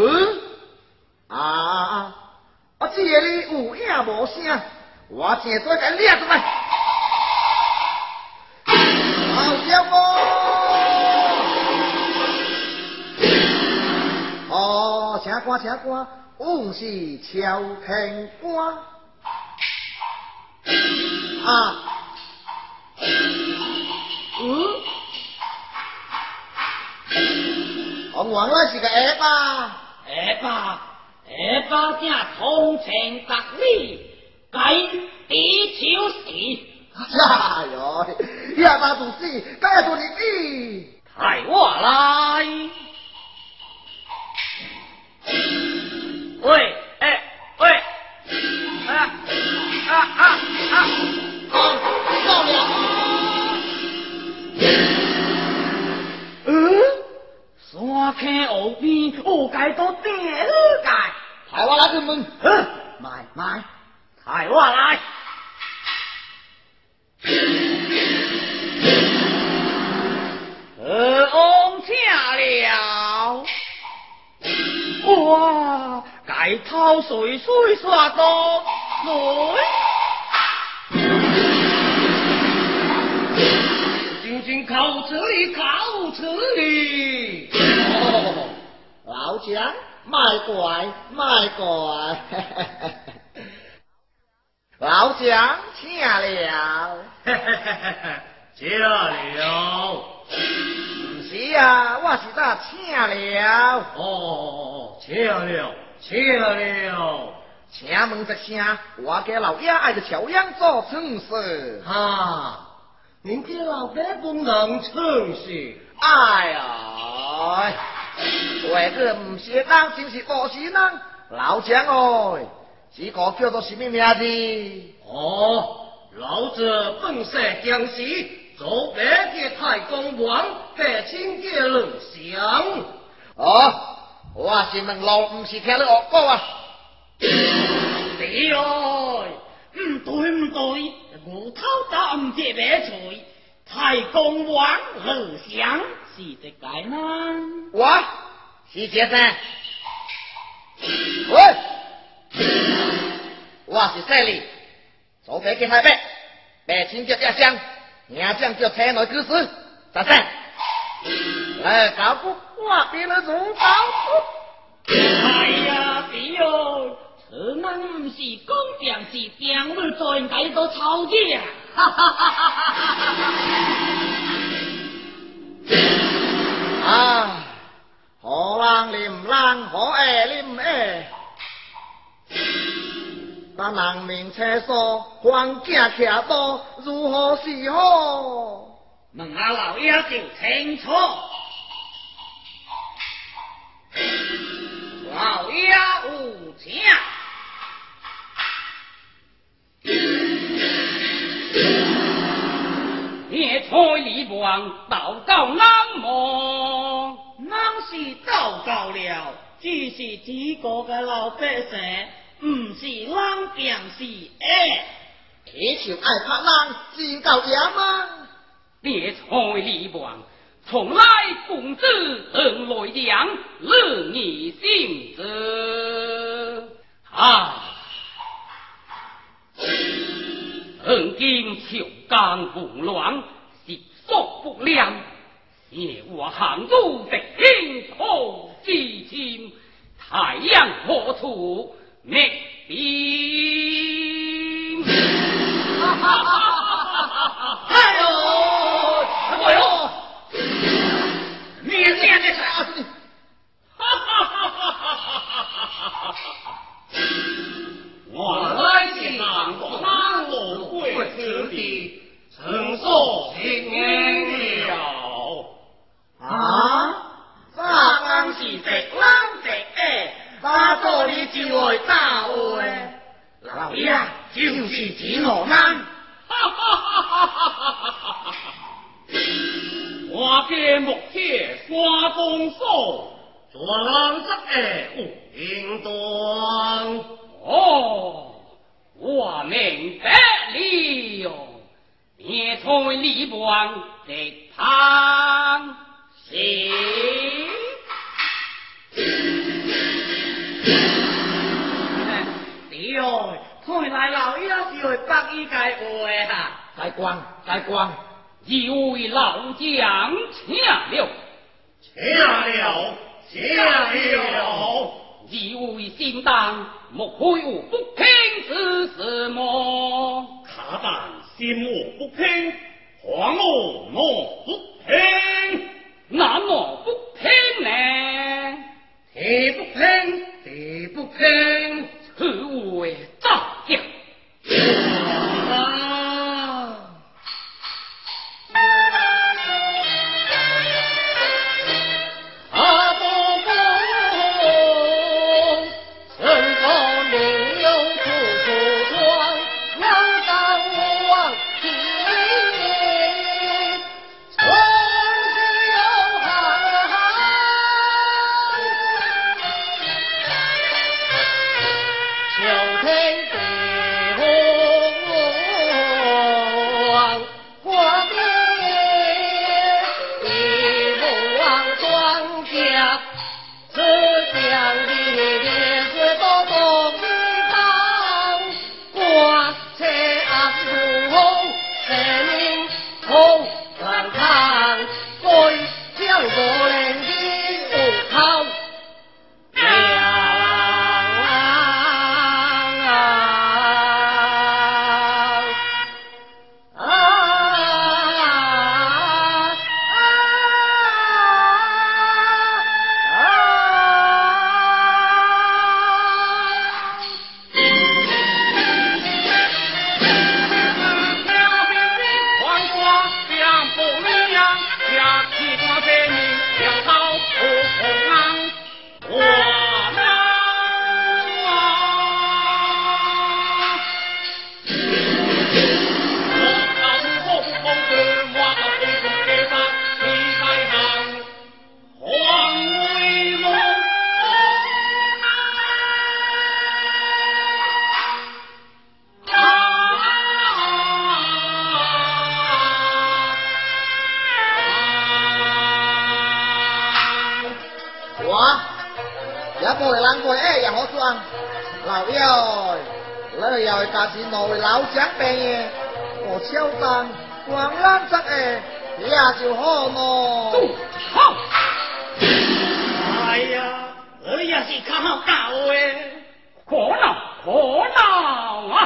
嗯，啊，我这里有影无声，我正做个掠出来。好家伙！哦，请官，请官，我是朝廷官。啊，嗯。我原来是个下巴，下巴，下巴正通情达理，该地球时。哎呦，下巴做事，该做你的，派我来。喂，哎，喂，啊啊啊啊！好，到了。山坑后边有介多地界，抬我来进门，买买，抬我来。呃，王请了，哇，该头水水刷多水。请靠这里，靠这里。哦，老蒋，卖乖，卖乖。老蒋，请了。请了。不是啊，我是在请了。哦，请了，请了。请问一声，我给老爷爱的乔样做正事。哈。您家老伯不能称事，哎呀，为个唔是人，就是不是人，老蒋哦，这个叫做什么名字？哦，老子本色僵尸，做白的太公王，百姓的人想。哦，我是问老，唔是听你恶讲啊。对哦，唔对唔对。无头刀唔接白锤，太公王二相我是杰森，喂，我是赛里，做白给太白，白青叫家乡，娘将叫才来之师，咋散？来搞不我别了中刀。哎呀，弟哟！此乃不是公将是将日做应该都吵架，哈哈哈哈哈！啊好浪你唔浪好爱你唔爱人民车房子骑多如何是好？问下老爷就清楚。老爷无情别彩李忘道告南么？南是道告了，只是几个个老百姓，唔是人便是恶。你就爱拍人，先够野吗？别彩李忘从来公子，恩来将乐你心中。当乱，是所不良。夜卧行路，得惊恐之心。太阳何处灭兵？哎呦，什？的傻子！我来是南国南国弟。地，曾所听了。啊，咋讲是直冷直诶？哪做你就会打我？老爷就是指 我们。哈哈哈哈哈哈！我见木铁刷公手，做狼子诶无应当。哦，我明白了，灭退李邦的叛贼。弟兄，退来老爷是会百依解话啊！大官，大官，一位老将请了，请了，请了，一位新当，莫非有不平之事么？卡板。心我不平，还我我不平，那我不平呢？地不平，地不平，此为造谣。我也过嚟冷過哎呀，我裝老幺，你又係架子內老長病嘅，我超凳黃冷則誒，你也就好麼？好，哎呀，你也是靠好搞嘅，可能可能啊！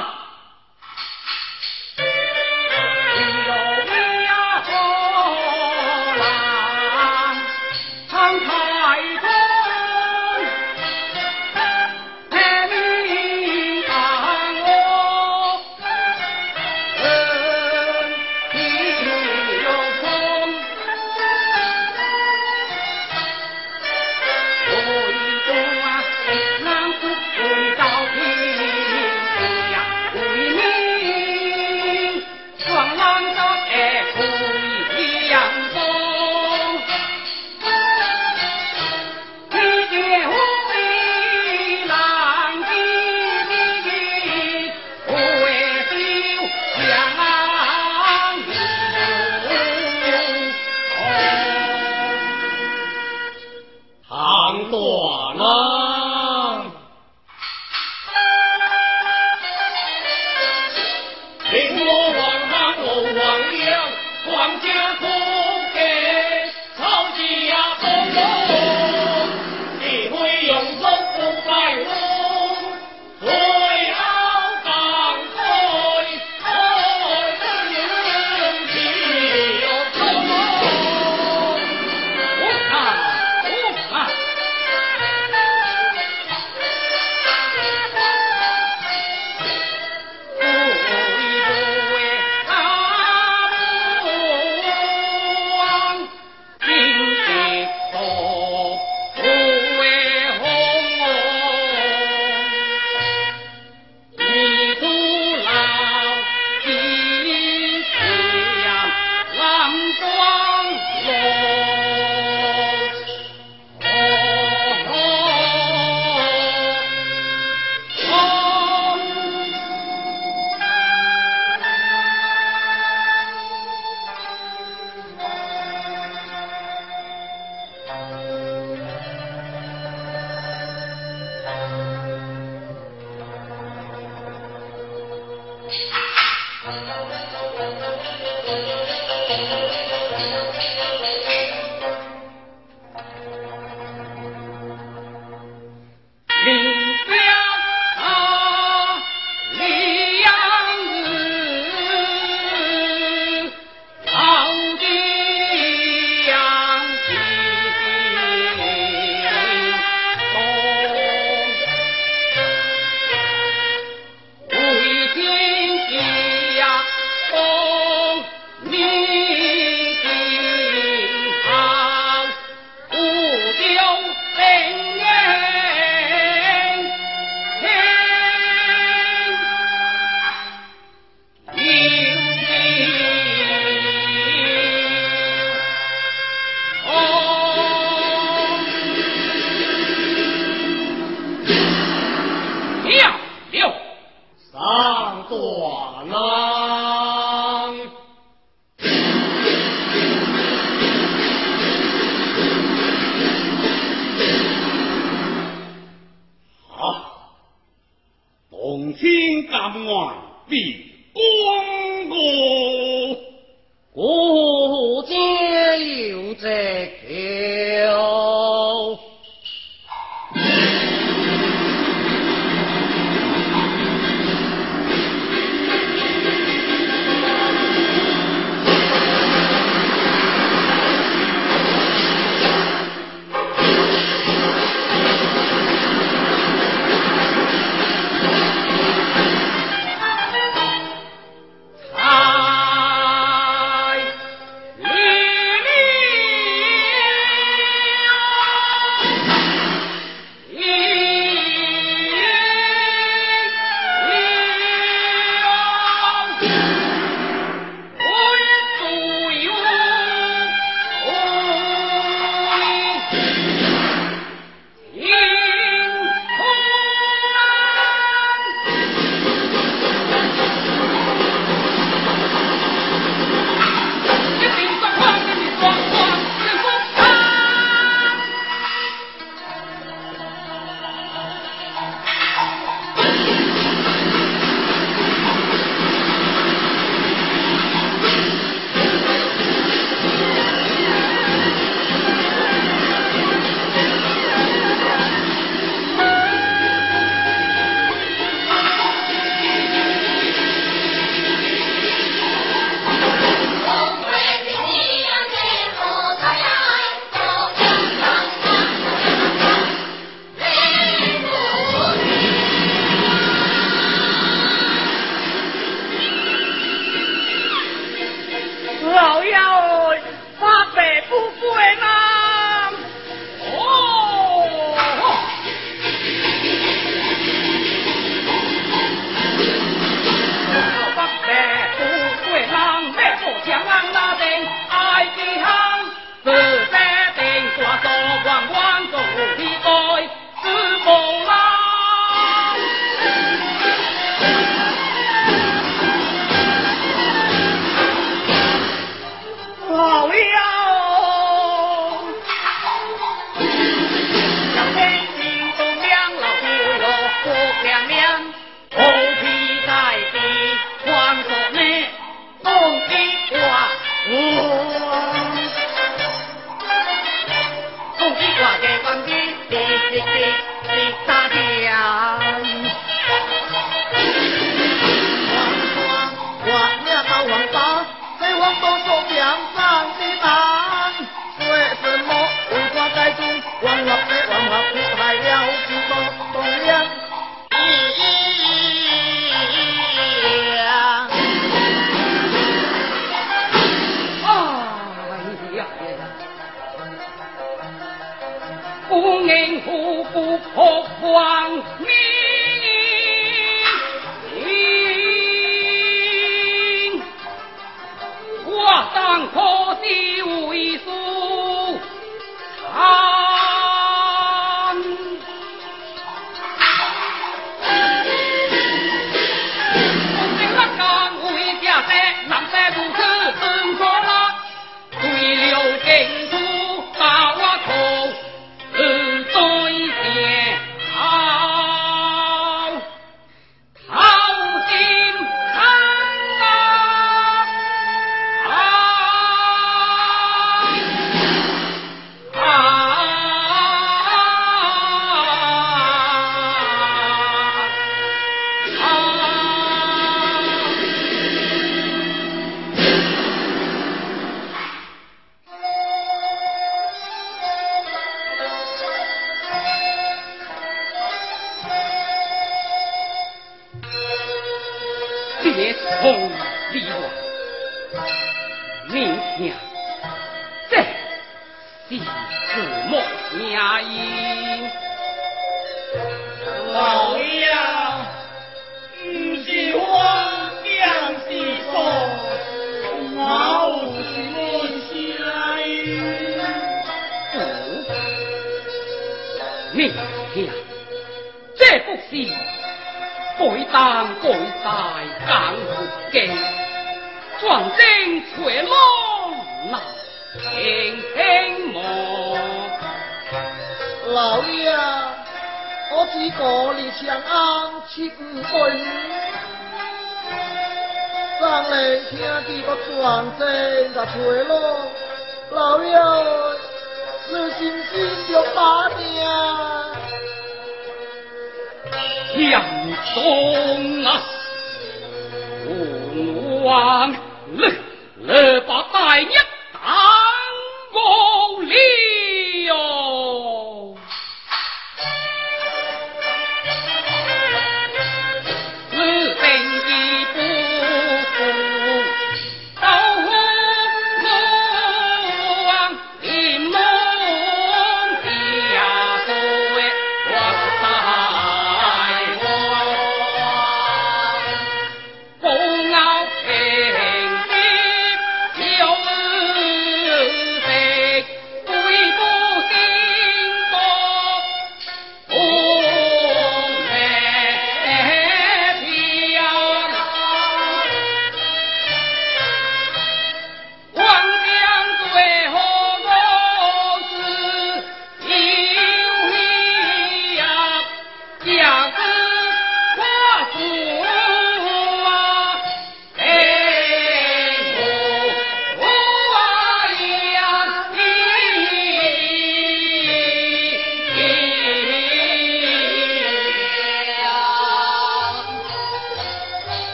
心甘愿立功过，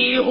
يطيعوا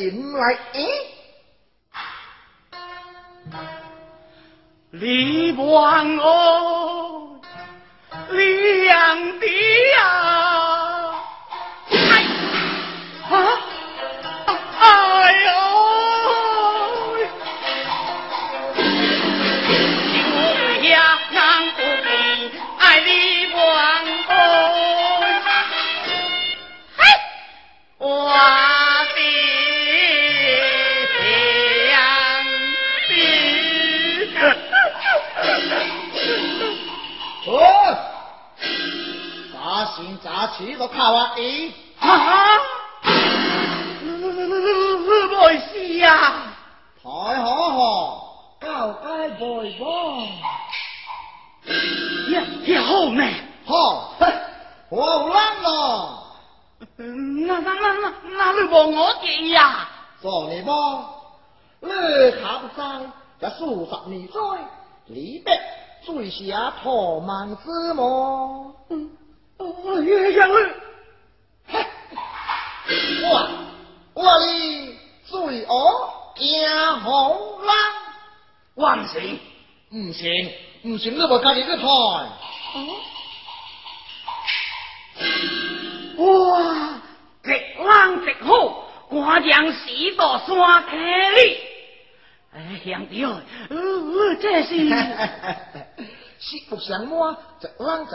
im lại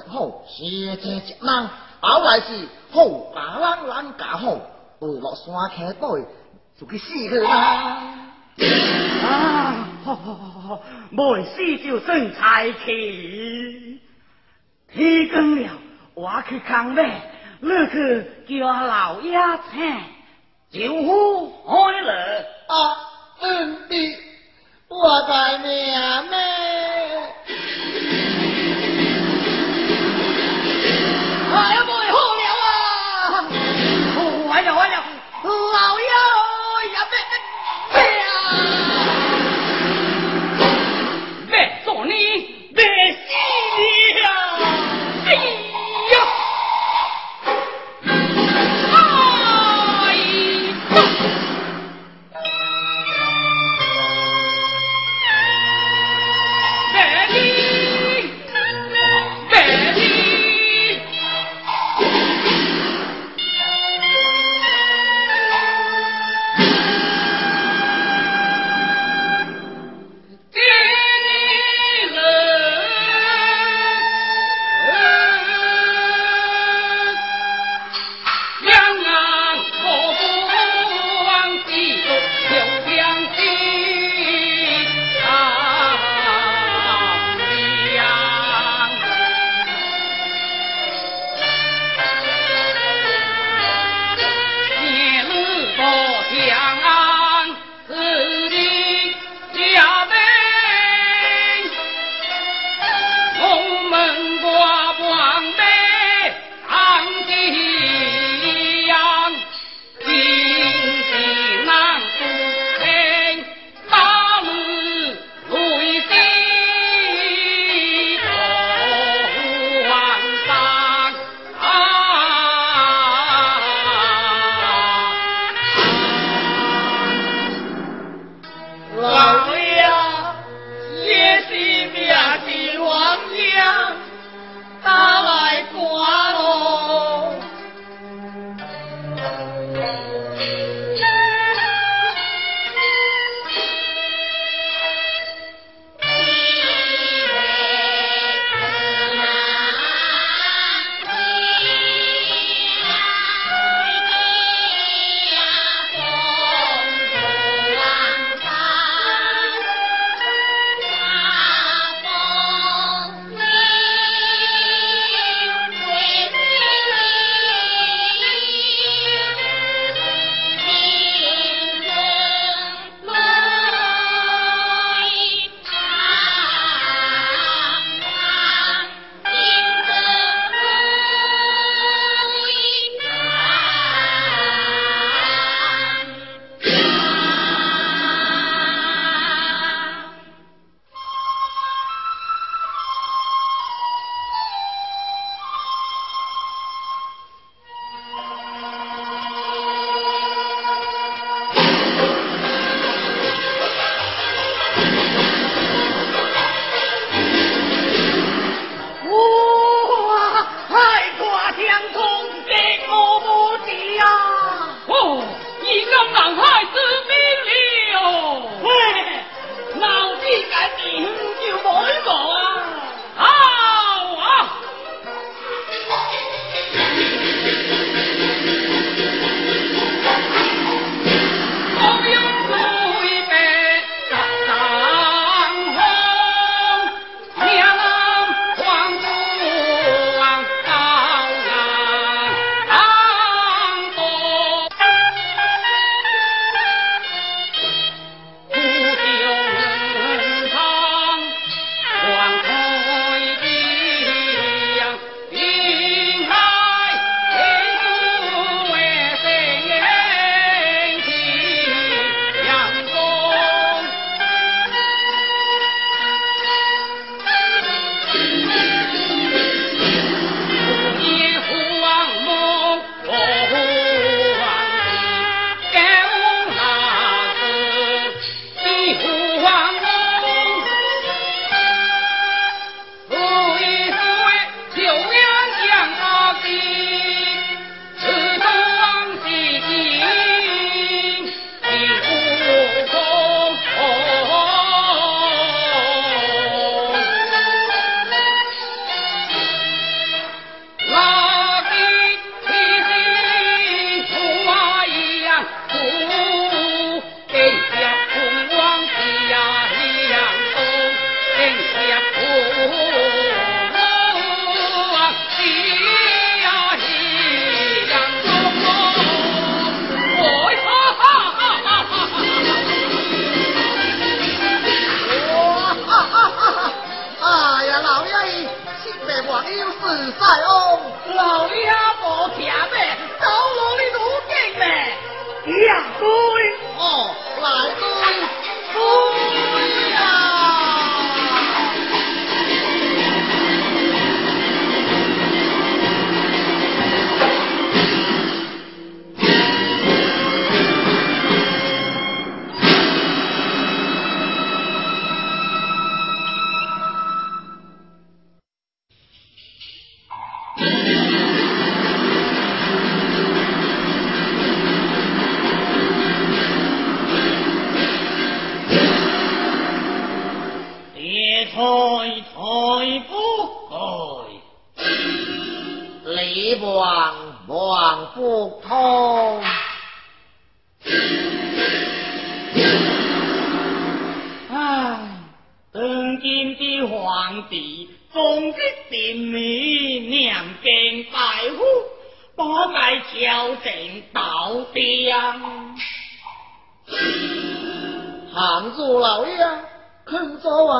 好谢谢接郎后来是好把郎郎家好落山溪底就去死去啦啊好好好没事就生财气天光了我去扛呗你去叫老爷请酒喝开了啊嗯弟我的娘们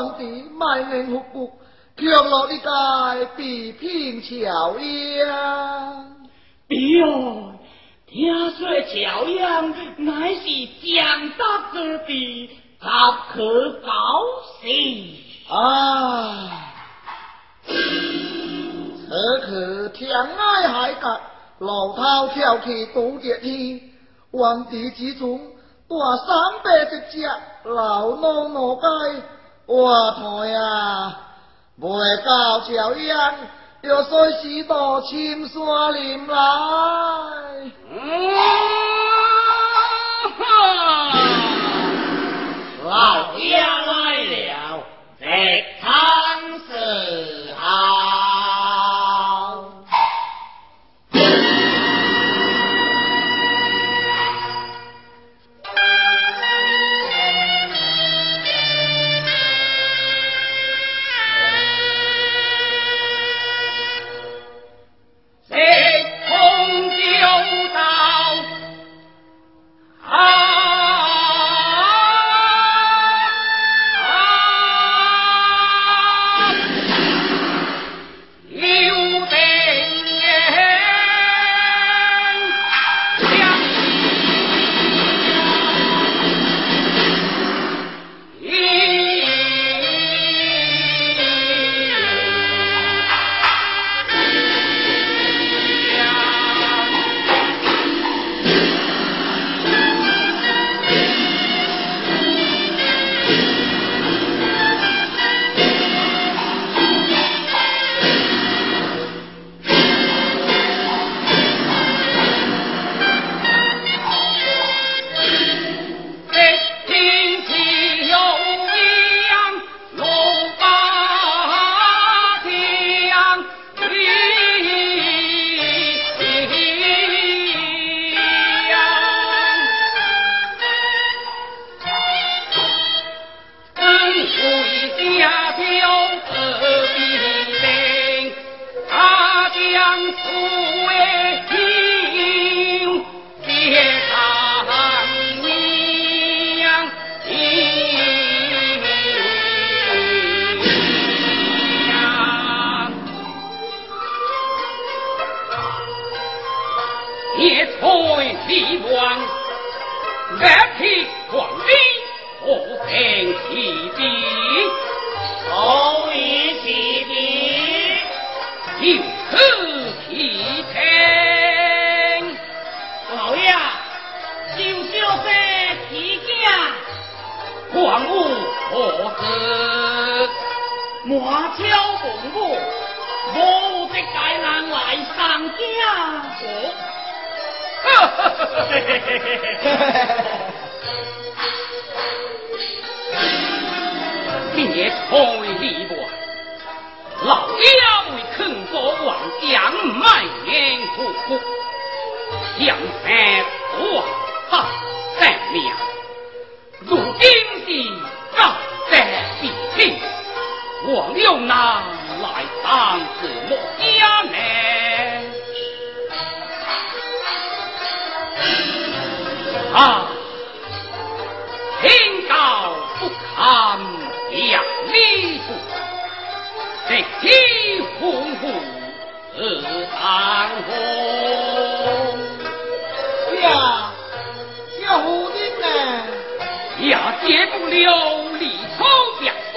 皇帝卖命复国却落呢界地平巧呀比哦听说巧呀乃是江山之地塔可高兴。啊。此刻天涯海角老涛跳起高脚天皇帝之中挂三百只雀老奴奴该我妹啊，未到朝阳，就随时到深山林来。老爷来了，在苍山。嘿嘿嘿嘿嘿，嘿嘿嘿嘿嘿！过，老将为看国王将满眼哭，江山多啊哈！三庙入兵的赵三弟兄，王勇男来当什么家呢？啊，天高不堪两里路，直起鸿鹄自当空。呀，小夫人呢？呀，接不了离愁别诉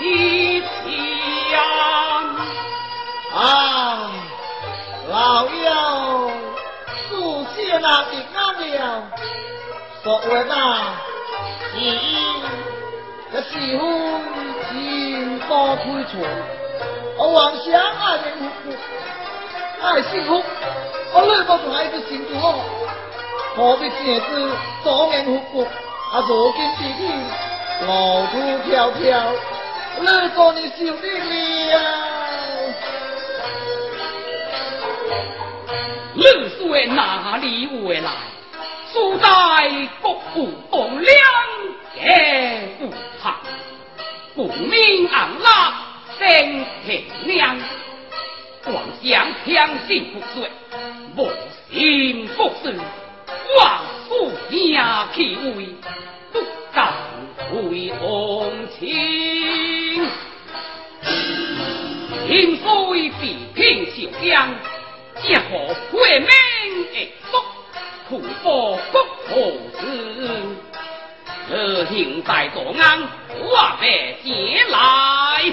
为你强。啊，老妖，祖先那的了，所谓那是这媳妇情多亏错，我妄想爱人幸福，爱幸福，我女不孩子幸福好，何必见子多年复古，啊如今弟弟路途迢迢，女做你？受得了。你？说哪里回来？素在国府栋梁也无旁，不明昂拉生天娘，妄想强行不遂，无心不死，枉负娘气位，不敢为同情。因虽比拼小将。结合会命，苦报不可知。而现在作案，我被接来。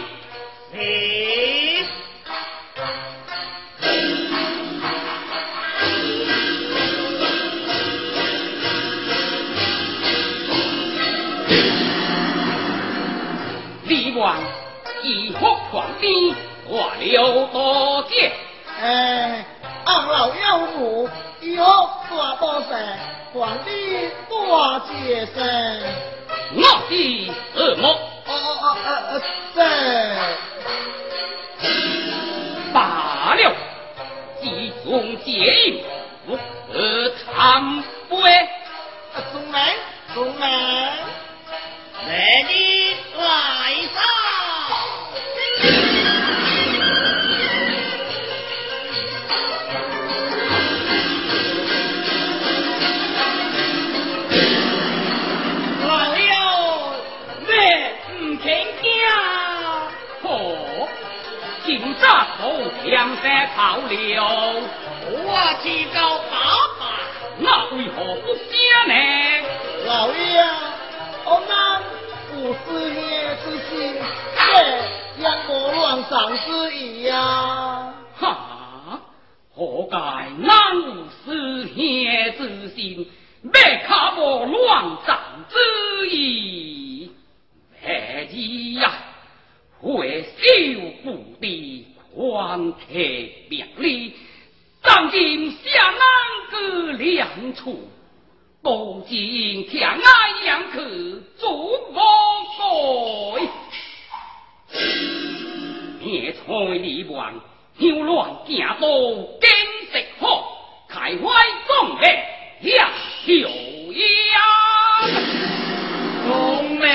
李王一哭狂鞭，我留多铁便利，当今下南个两处，不见天爱养客做我改。灭财离王，扭乱家道经食好，开怀壮烈呀秀呀，聪明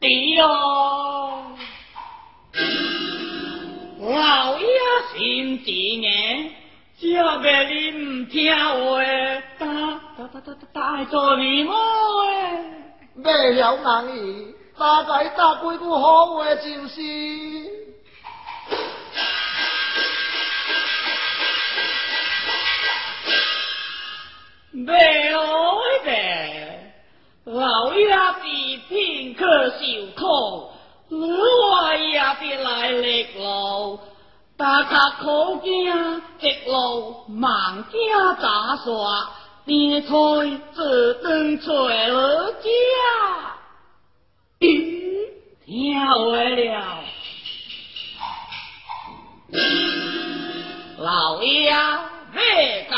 弟哟。爷心智眼，叫别你唔听话，打打打打打打做你我诶，没了难意，大概打几句好话就是。没好的，老爷是片刻受苦。我也别来力路，大家可惊直路忙家杂耍，点菜只等找儿家。咦，听会了，老爷未到，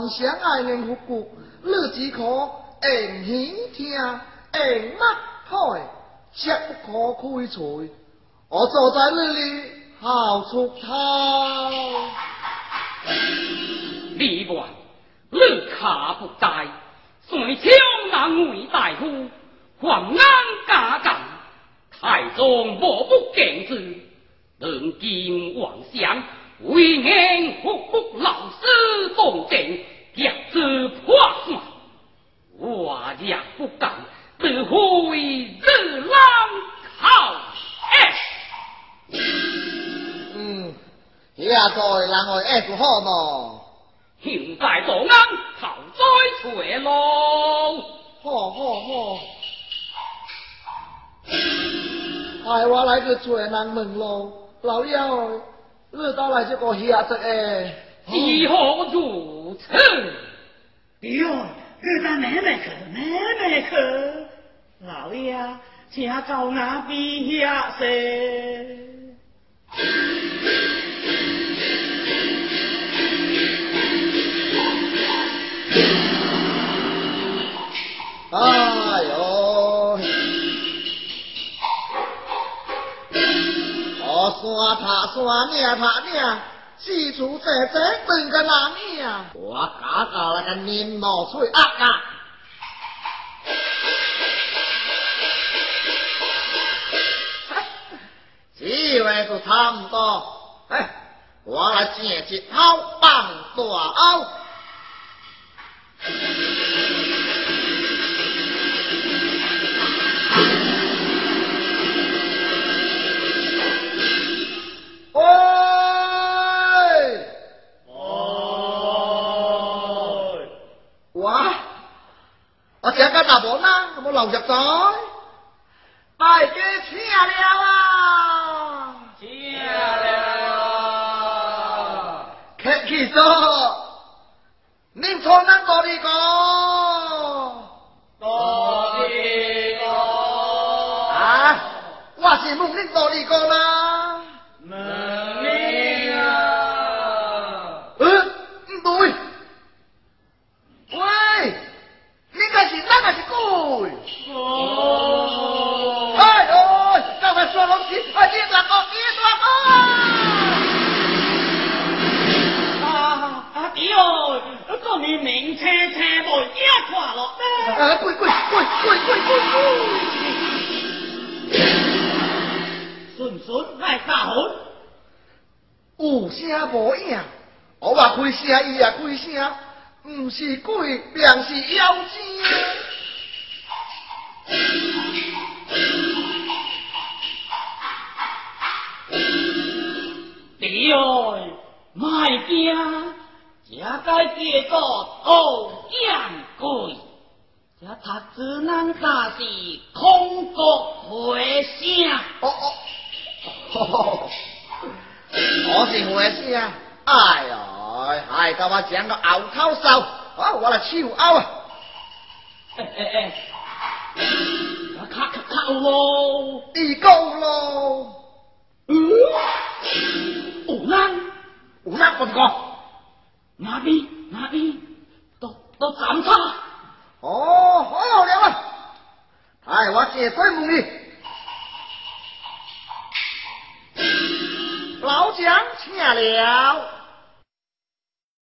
妄想爱人复古，你只可硬耳听，硬 mắt 开，切不可开嘴。我坐在那里，好出头。李官。你卡不在，随朝南为大夫，还安家干，太宗莫不敬之，能见妄想，为言复复老师动静，将之破算，我若不敢，自会日郎好哎。嗯，现在人会爱就好喏。现在做安，讨灾出喽！好好好，哎，我来去找人问喽。老幺，你到来这个下子诶？如何如此？哟，你到妹妹去，妹妹去。老爷，请到那边下噻。哎我山塔山命塔命，四处在在等个哪命？我嘎嘎那个年老岁啊啊！机会都差不多，哎，我来捡一好棒大鳌。哇！我请个大伯呢，有冇流入咗？大家请了啊！请了，客气咗。您错难多哩个？多哩个啊！我是问您多哩个啦。开声，伊也开声，毋是鬼，便是妖精。弟儿卖惊，这该叫做偷养鬼，这读字难打是空国回声。哦哦，我是回声。哎呀，害到我讲个后口嗽，啊，我来手拗啊！哎哎哎，卡卡卡咯！伊讲咯，嗯，有人有哪不讲？那边那边都都斩他。哦，好了啊！哎，我借水问你，老蒋请了。